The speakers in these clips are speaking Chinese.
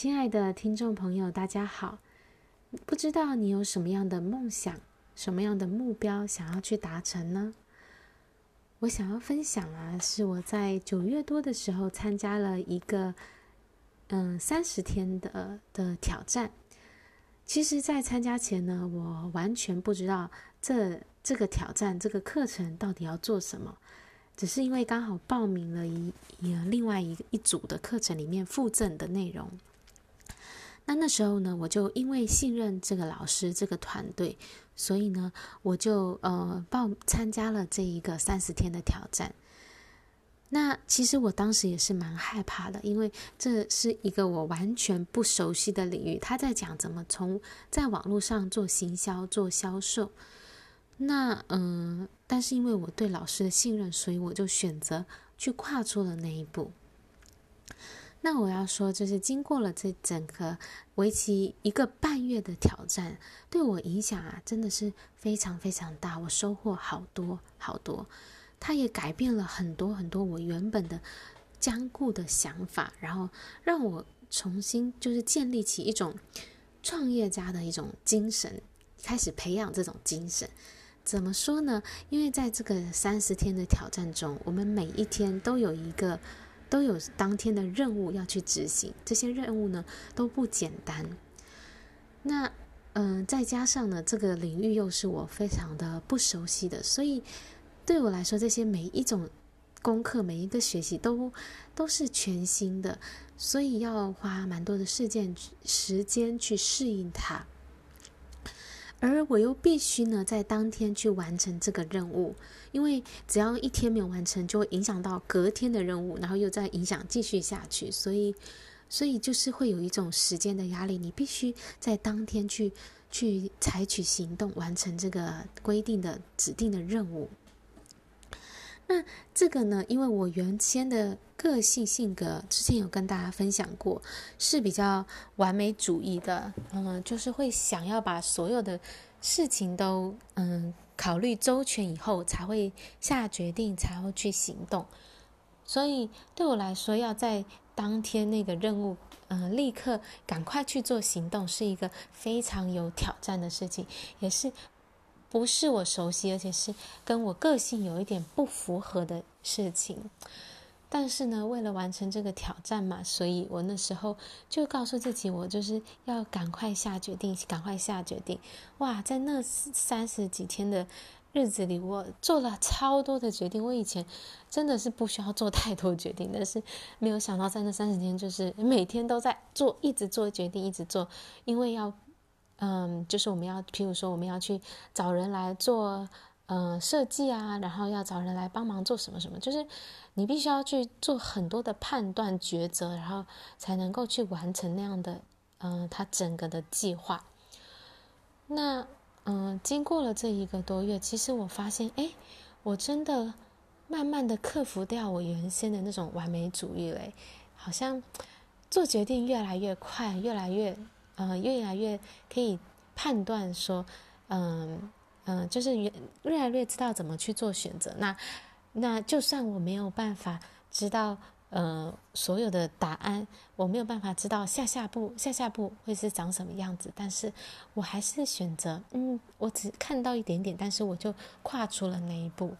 亲爱的听众朋友，大家好。不知道你有什么样的梦想，什么样的目标想要去达成呢？我想要分享啊，是我在九月多的时候参加了一个嗯三十天的的挑战。其实，在参加前呢，我完全不知道这这个挑战这个课程到底要做什么，只是因为刚好报名了一一另外一一组的课程里面附赠的内容。那那时候呢，我就因为信任这个老师、这个团队，所以呢，我就呃报参加了这一个三十天的挑战。那其实我当时也是蛮害怕的，因为这是一个我完全不熟悉的领域。他在讲怎么从在网络上做行销、做销售。那嗯、但是因为我对老师的信任，所以我就选择去跨出了那一步。那我要说，就是经过了这整个为期一个半月的挑战，对我影响啊，真的是非常非常大。我收获好多好多，它也改变了很多很多我原本的僵固的想法，然后让我重新就是建立起一种创业家的一种精神，开始培养这种精神。怎么说呢？因为在这个三十天的挑战中，我们每一天都有一个。都有当天的任务要去执行，这些任务呢都不简单。那嗯、再加上呢，这个领域又是我非常的不熟悉的，所以对我来说，这些每一种功课、每一个学习都都是全新的，所以要花蛮多的时间时间去适应它。而我又必须呢，在当天去完成这个任务，因为只要一天没有完成，就会影响到隔天的任务，然后又在影响继续下去，所以，所以就是会有一种时间的压力，你必须在当天去去采取行动，完成这个规定的指定的任务。那这个呢，因为我原先的个性性格，之前有跟大家分享过，是比较完美主义的，嗯，就是会想要把所有的事情都嗯考虑周全以后才会下决定，才会去行动。所以对我来说，要在当天那个任务，嗯，立刻赶快去做行动，是一个非常有挑战的事情，也是。不是我熟悉，而且是跟我个性有一点不符合的事情。但是呢，为了完成这个挑战嘛，所以我那时候就告诉自己，我就是要赶快下决定，赶快下决定。哇，在那三十几天的日子里，我做了超多的决定。我以前真的是不需要做太多决定，但是没有想到在那三十天，就是每天都在做，一直做决定，一直做，因为要。嗯，就是我们要，譬如说，我们要去找人来做，嗯，设计啊，然后要找人来帮忙做什么什么，就是你必须要去做很多的判断抉择，然后才能够去完成那样的，嗯，他整个的计划。那，嗯，经过了这一个多月，其实我发现，哎，我真的慢慢的克服掉我原先的那种完美主义嘞，好像做决定越来越快，越来越。呃，越来越可以判断说，嗯、嗯、就是越越来越知道怎么去做选择。那那就算我没有办法知道，呃，所有的答案，我没有办法知道下下步下下步会是长什么样子，但是我还是选择，嗯，我只看到一点点，但是我就跨出了那一步。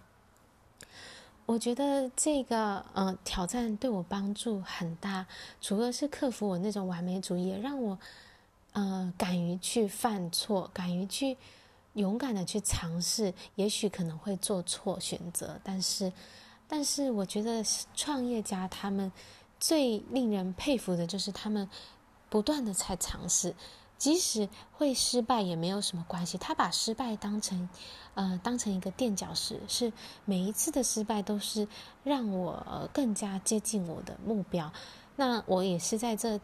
我觉得这个呃挑战对我帮助很大，除了是克服我那种完美主义，让我。呃，敢于去犯错，敢于去勇敢的去尝试，也许可能会做错选择，但是，但是我觉得创业家他们最令人佩服的就是他们不断的在尝试，即使会失败也没有什么关系，他把失败当成呃当成一个垫脚石，是每一次的失败都是让我更加接近我的目标。那我也是在这。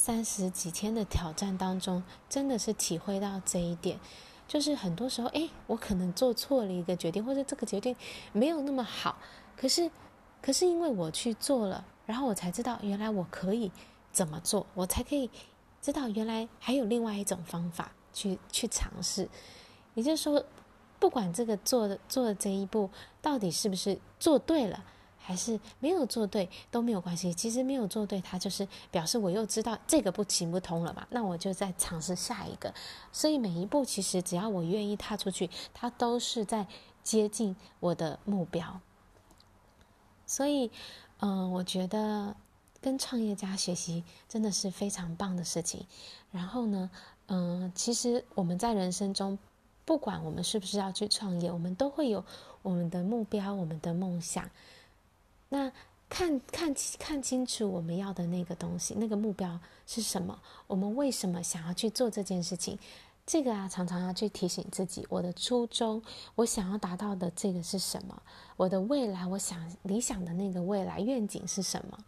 三十几天的挑战当中，真的是体会到这一点，就是很多时候，哎，我可能做错了一个决定，或者这个决定没有那么好，可是，可是因为我去做了，然后我才知道原来我可以怎么做，我才可以知道原来还有另外一种方法去去尝试。也就是说，不管这个做的做的这一步到底是不是做对了，还是没有做对都没有关系。其实没有做对，它就是表示我又知道这个不行不通了嘛，那我就再尝试下一个。所以每一步其实只要我愿意踏出去，它都是在接近我的目标。所以，嗯、我觉得跟创业家学习真的是非常棒的事情。然后呢，嗯、其实我们在人生中，不管我们是不是要去创业，我们都会有我们的目标、我们的梦想。那看看看清楚我们要的那个东西，那个目标是什么？我们为什么想要去做这件事情？这个啊，常常要去提醒自己，我的初衷，我想要达到的这个是什么？我的未来，我想理想的那个未来愿景是什么？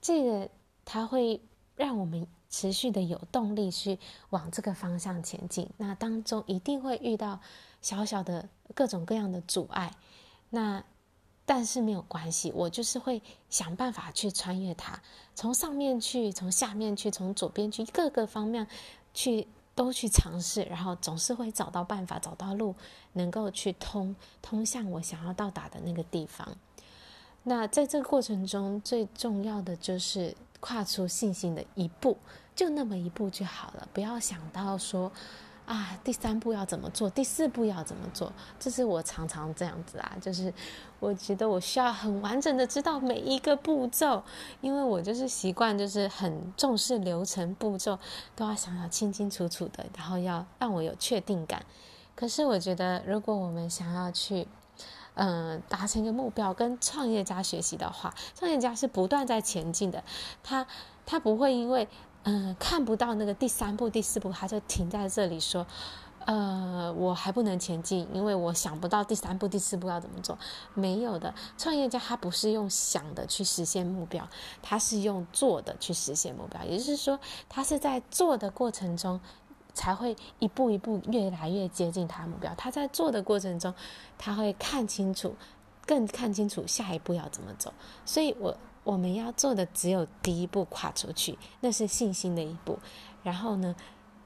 这个它会让我们持续的有动力去往这个方向前进。那当中一定会遇到小小的各种各样的阻碍，那但是没有关系，我就是会想办法去穿越它，从上面去，从下面去，从左边去，各个方面去。都去尝试，然后总是会找到办法，找到路，能够去通通向我想要到达的那个地方。那在这个过程中，最重要的就是跨出信心的一步，就那么一步就好了，不要想到说。啊，第三步要怎么做？第四步要怎么做？这是我常常这样子啊，就是我觉得我需要很完整的知道每一个步骤，因为我就是习惯，就是很重视流程步骤，都要想要清清楚楚的，然后要让我有确定感。可是我觉得，如果我们想要去，嗯、达成一个目标，跟创业家学习的话，创业家是不断在前进的，他他不会因为。嗯，看不到那个第三步、第四步，他就停在这里说：“呃，我还不能前进，因为我想不到第三步、第四步要怎么做。”没有的，创业家他不是用想的去实现目标，他是用做的去实现目标。也就是说，他是在做的过程中，才会一步一步越来越接近他的目标。他在做的过程中，他会看清楚，更看清楚下一步要怎么走。所以我。我们要做的只有第一步跨出去，那是信心的一步。然后呢，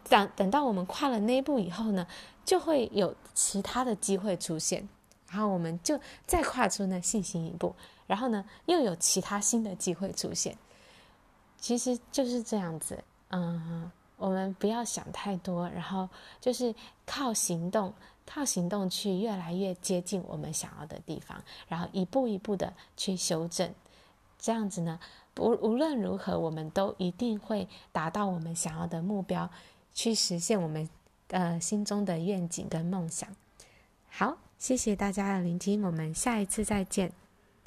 等等到我们跨了那一步以后呢，就会有其他的机会出现。然后我们就再跨出那信心一步，然后呢，又有其他新的机会出现。其实就是这样子，嗯，我们不要想太多，然后就是靠行动，靠行动去越来越接近我们想要的地方，然后一步一步的去修正。这样子呢，不无论如何，我们都一定会达到我们想要的目标，去实现我们呃心中的愿景跟梦想。好，谢谢大家的聆听，我们下一次再见。